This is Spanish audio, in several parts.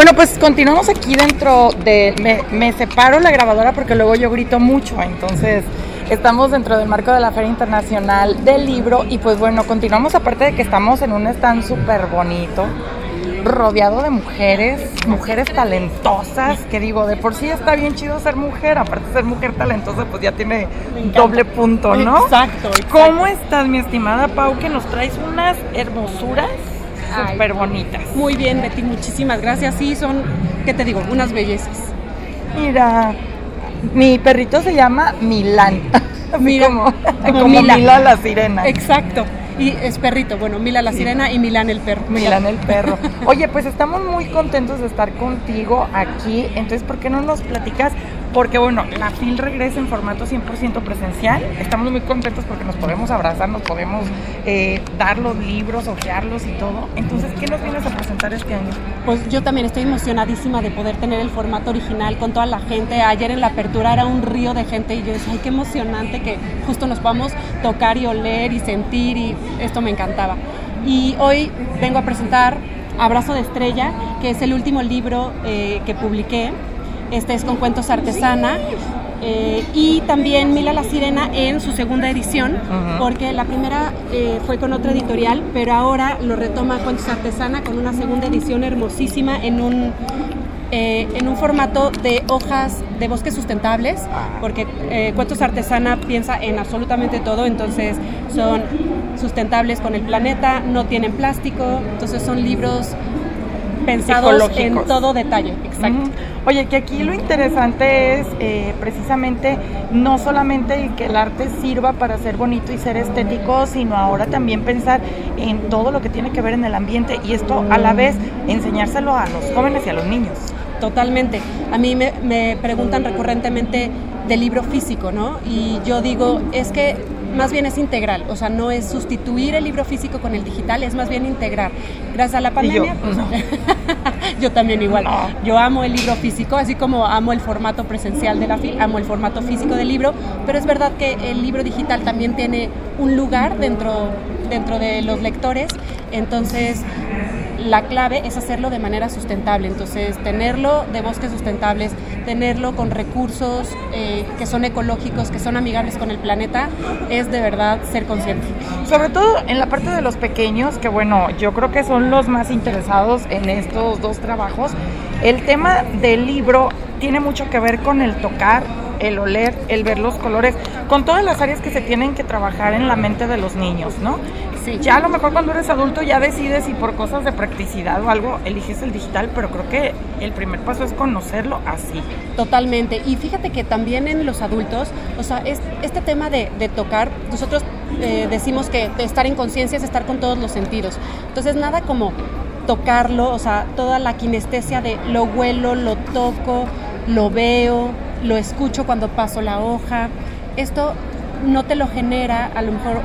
Bueno, pues continuamos aquí dentro de... Me, me separo la grabadora porque luego yo grito mucho, entonces estamos dentro del marco de la Feria Internacional del Libro y pues bueno, continuamos aparte de que estamos en un stand súper bonito, rodeado de mujeres, mujeres talentosas, que digo, de por sí está bien chido ser mujer, aparte de ser mujer talentosa, pues ya tiene doble punto, ¿no? Exacto, exacto. ¿Cómo estás, mi estimada Pau, que nos traes unas hermosuras súper bonitas? Muy bien, Betty, muchísimas gracias. Sí, son, ¿qué te digo? Unas bellezas. Mira, mi perrito se llama Milán. Mira, como, como como Mila. Mila la sirena. Exacto. Y es perrito. Bueno, Mila la Sí. sirena y Milán el perro. Milán el perro. Oye, pues estamos muy contentos de estar contigo aquí. Entonces, ¿por qué no nos platicas? Porque bueno, la FIL regresa en formato 100% presencial. Estamos muy contentos porque nos podemos abrazar, nos podemos eh, dar los libros, ojearlos y todo. Entonces, ¿qué nos vienes a presentar este año? Pues yo también estoy emocionadísima de poder tener el formato original con toda la gente. Ayer en la apertura era un río de gente y yo decía, ay, qué emocionante que justo nos podamos tocar y oler y sentir y esto me encantaba. Y hoy vengo a presentar Abrazo de Estrella, que es el último libro eh, que publiqué. Este es con cuentos artesana. eh, y también Mila la Sirena en su segunda edición, porque la primera eh, fue con otra editorial, pero ahora lo retoma Cuentos Artesana con una segunda edición hermosísima en un, eh, en un formato de hojas de bosques sustentables, porque Cuentos Artesana piensa en absolutamente todo, entonces son sustentables con el planeta, no tienen plástico, entonces son libros pensados en todo detalle, exacto. Oye, que aquí lo interesante es eh, precisamente no solamente que el arte sirva para ser bonito y ser estético, sino ahora también pensar en todo lo que tiene que ver en el ambiente y esto a la vez enseñárselo a los jóvenes y a los niños. Totalmente. A mí me, me preguntan recurrentemente del libro físico, ¿no? Y yo digo, es que más bien es integral, o sea, no es sustituir el libro físico con el digital, es más bien integrar. Gracias a la yo, pandemia, pues, no. yo también igual. No. Yo amo el libro físico, así como amo el formato presencial de la FIL, amo el formato físico del libro, pero es verdad que el libro digital también tiene un lugar dentro, dentro de los lectores, entonces la clave es hacerlo de manera sustentable, entonces tenerlo de bosques sustentables, tenerlo con recursos eh, que son ecológicos, que son amigables con el planeta, es de verdad ser consciente. Sobre todo en la parte de los pequeños, que bueno, yo creo que son los más interesados en estos dos trabajos. El tema del libro tiene mucho que ver con el tocar, el oler, el ver los colores, con todas las áreas que se tienen que trabajar en la mente de los niños, ¿no? Sí. Ya a lo mejor cuando eres adulto ya decides si por cosas de practicidad o algo eliges el digital, pero creo que el primer paso es conocerlo así. Totalmente. Y fíjate que también en los adultos, o sea, es, este tema de, de tocar, nosotros eh, decimos que estar en conciencia es estar con todos los sentidos. Entonces, nada como tocarlo, o sea, toda la kinestesia de lo huelo, lo toco, lo veo, lo escucho cuando paso la hoja. Esto no te lo genera a lo mejor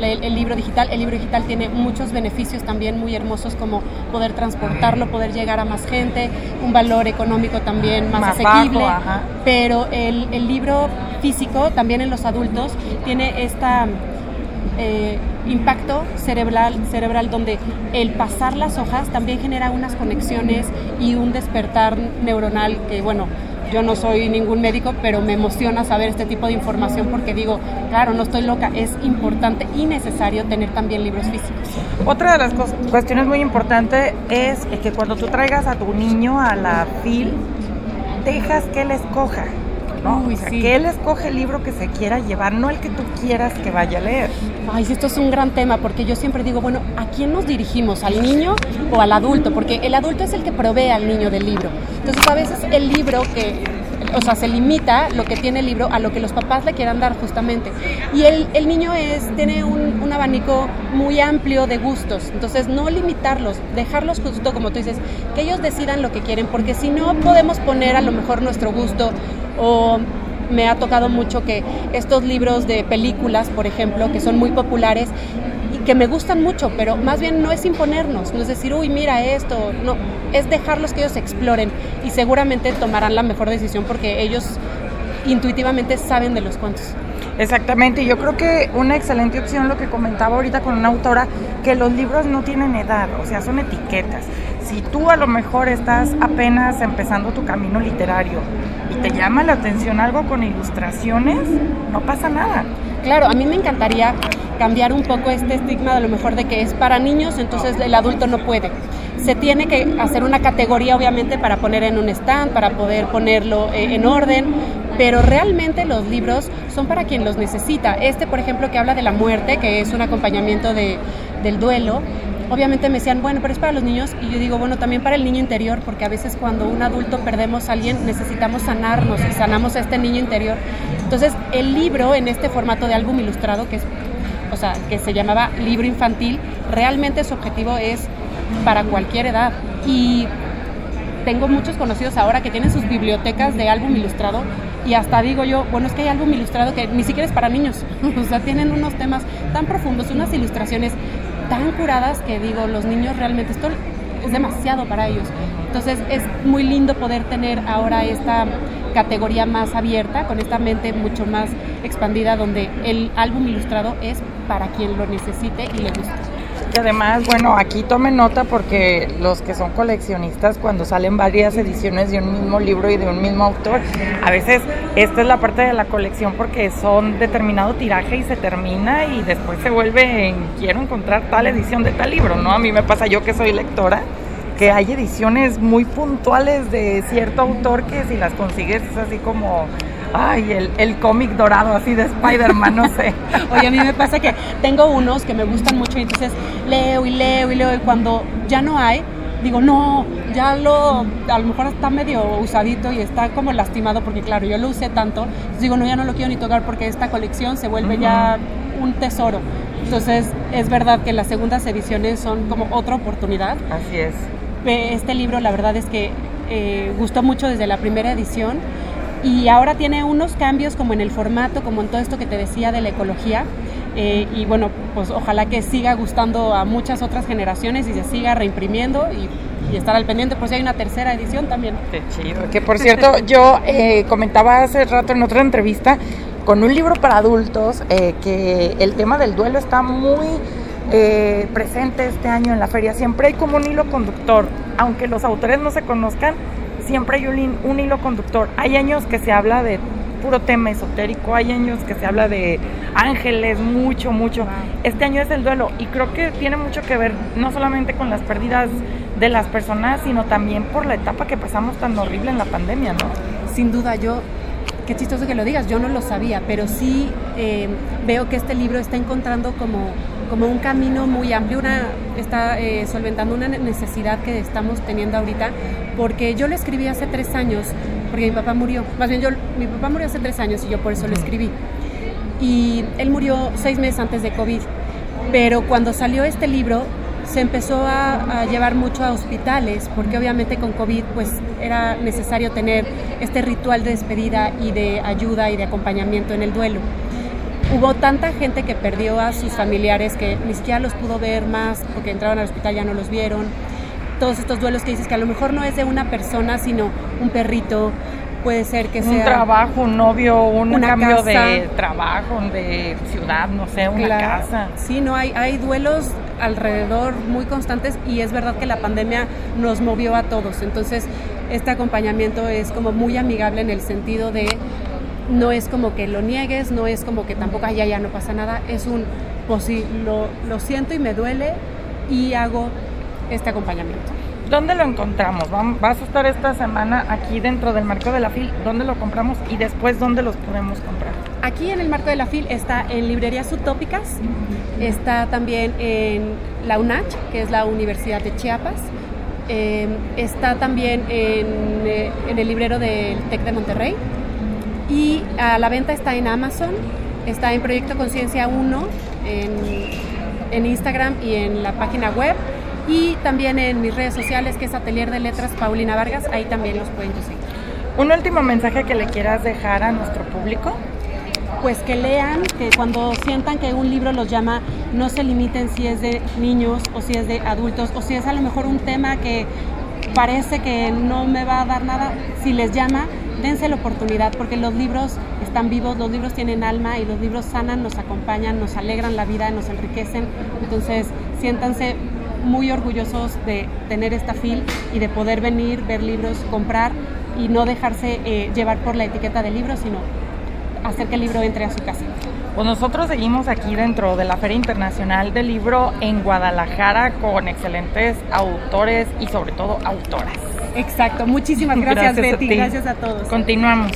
el, el libro digital. El libro digital tiene muchos beneficios también muy hermosos como poder transportarlo, poder llegar a más gente, un valor económico también más, Más asequible. bajo. Pero el, el libro físico, también en los adultos, tiene esta eh, impacto cerebral, cerebral donde el pasar las hojas también genera unas conexiones y un despertar neuronal que, bueno, yo no soy ningún médico, pero me emociona saber este tipo de información porque digo, claro, no estoy loca, es importante y necesario tener también libros físicos. Otra de las cuestiones muy importantes es que cuando tú traigas a tu niño a la FIL, dejas que él escoja. ¿No? Uy, O sea, sí. que él escoge el libro que se quiera llevar, no el que tú quieras que vaya a leer. Ay, sí, esto es un gran tema porque yo siempre digo, bueno, ¿a quién nos dirigimos? ¿Al niño o al adulto? Porque el adulto es el que provee al niño del libro. Entonces, a veces el libro que, o sea, se limita lo que tiene el libro a lo que los papás le quieran dar justamente. Y el, el niño es, tiene un, un abanico muy amplio de gustos. Entonces, no limitarlos, dejarlos justo como tú dices, que ellos decidan lo que quieren, porque si no podemos poner a lo mejor nuestro gusto o me ha tocado mucho que estos libros de películas, por ejemplo, que son muy populares que me gustan mucho, pero más bien no es imponernos, no es decir, uy, mira esto, no, es dejarlos que ellos exploren y seguramente tomarán la mejor decisión porque ellos intuitivamente saben de los cuentos. Exactamente, yo creo que una excelente opción lo que comentaba ahorita con una autora, que los libros no tienen edad, o sea, son etiquetas. si tú a lo mejor estás apenas empezando tu camino literario y te llama la atención algo con ilustraciones, no pasa nada. Claro, a mí me encantaría cambiar un poco este estigma de lo mejor de que es para niños, entonces el adulto no puede. Se tiene que hacer una categoría obviamente para poner en un stand, para poder ponerlo eh, en orden, pero realmente los libros son para quien los necesita. Este, por ejemplo, que habla de la muerte, que es un acompañamiento de, del duelo, obviamente me decían, bueno, pero es para los niños. Y yo digo, bueno, también para el niño interior, porque a veces cuando un adulto perdemos a alguien, necesitamos sanarnos y sanamos a este niño interior. Entonces, el libro en este formato de álbum ilustrado, que es, o sea, que se llamaba libro infantil, realmente su objetivo es para cualquier edad. Y tengo muchos conocidos ahora que tienen sus bibliotecas de álbum ilustrado y hasta digo yo, bueno, es que hay álbum ilustrado que ni siquiera es para niños, o sea, tienen unos temas tan profundos, unas ilustraciones tan curadas que digo, los niños realmente esto es demasiado para ellos. Entonces es muy lindo poder tener ahora esta categoría más abierta, con esta mente mucho más expandida, donde el álbum ilustrado es para quien lo necesite y le guste. Y además, bueno, aquí tomen nota porque los que son coleccionistas, cuando salen varias ediciones de un mismo libro y de un mismo autor, a veces esta es la parte de la colección porque son determinado tiraje y se termina y después se vuelve en quiero encontrar tal edición de tal libro, ¿no? A mí me pasa yo que soy lectora que hay ediciones muy puntuales de cierto autor que si las consigues es así como ay, el, el cómic dorado así de Spider-Man, no sé. Oye, a mí me pasa que tengo unos que me gustan mucho y entonces leo y leo y leo y cuando ya no hay, digo, no, ya lo, a lo mejor está medio usadito y está como lastimado porque claro, yo lo usé tanto, entonces digo, no, ya no lo quiero ni tocar porque esta colección se vuelve ya un tesoro. Entonces es verdad que las segundas ediciones son como otra oportunidad. Así es. Este libro la verdad es que eh, gustó mucho desde la primera edición y ahora tiene unos cambios como en el formato, como en todo esto que te decía de la ecología. Eh, y bueno, pues ojalá que siga gustando a muchas otras generaciones y se siga reimprimiendo y, estar al pendiente por si hay una tercera edición también. Qué chido. Que por cierto, yo eh, comentaba hace rato en otra entrevista con un libro para adultos eh, que el tema del duelo está muy presente este año en la feria. Siempre hay como un hilo conductor, aunque los autores no se conozcan siempre hay un, hilo conductor. Hay años que se habla de puro tema esotérico, hay años que se habla de ángeles, mucho, mucho. Este año es el duelo y creo que tiene mucho que ver no solamente con las pérdidas de las personas, sino también por la etapa que pasamos tan horrible en la pandemia, ¿no? Sin duda, yo qué chistoso que lo digas, yo no lo sabía, pero sí eh, veo que este libro está encontrando como, como un camino muy amplio, una, está eh, solventando una necesidad que estamos teniendo ahorita, porque yo lo escribí hace tres años, porque mi papá murió, más bien yo, mi papá murió hace tres años y yo por eso lo escribí. Y él murió seis meses antes de COVID, pero cuando salió este libro se empezó a, llevar mucho a hospitales, porque obviamente con COVID pues era necesario tener este ritual de despedida y de ayuda y de acompañamiento en el duelo. Hubo tanta gente que perdió a sus familiares que ni siquiera los pudo ver más, porque entraban al hospital ya no los vieron. Todos estos duelos que dices que a lo mejor no es de una persona, sino un perrito, puede ser que sea... Un trabajo, un novio, un cambio de trabajo, de ciudad, no sé, una casa. Sí, no, hay, hay duelos alrededor muy constantes y es verdad que la pandemia nos movió a todos. Entonces, este acompañamiento es como muy amigable en el sentido de no es como que lo niegues, no es como que tampoco allá ya no pasa nada, es un, pues sí, lo, lo siento y me duele y hago este acompañamiento. ¿Dónde lo encontramos? Vas a estar esta semana aquí dentro del marco de la FIL. ¿Dónde lo compramos y después dónde los podemos comprar? Aquí en el marco de la FIL está en librerías utópicas, está también en la UNACH, que es la Universidad de Chiapas, em, está también en, eh, en, el librero del TEC de Monterrey y a la venta está en Amazon, está en Proyecto Conciencia 1, en, en Instagram y en la página web y también en mis redes sociales, que es Atelier de Letras Paulina Vargas, ahí también los pueden seguir. ¿Un último mensaje que le quieras dejar a nuestro público? Pues que lean, que cuando sientan que un libro los llama, no se limiten si es de niños o si es de adultos o si es a lo mejor un tema que parece que no me va a dar nada. Si les llama, dense la oportunidad porque los libros están vivos, los libros tienen alma y los libros sanan, nos acompañan, nos alegran la vida, nos enriquecen. Entonces, siéntanse muy orgullosos de tener esta fil y de poder venir, ver libros, comprar y no dejarse eh, llevar por la etiqueta del libro, sino hacer que el libro entre a su casa. Pues nosotros seguimos aquí dentro de la Feria Internacional del Libro en Guadalajara con excelentes autores y sobre todo autoras. Exacto, muchísimas gracias, Betty, gracias a todos. Continuamos.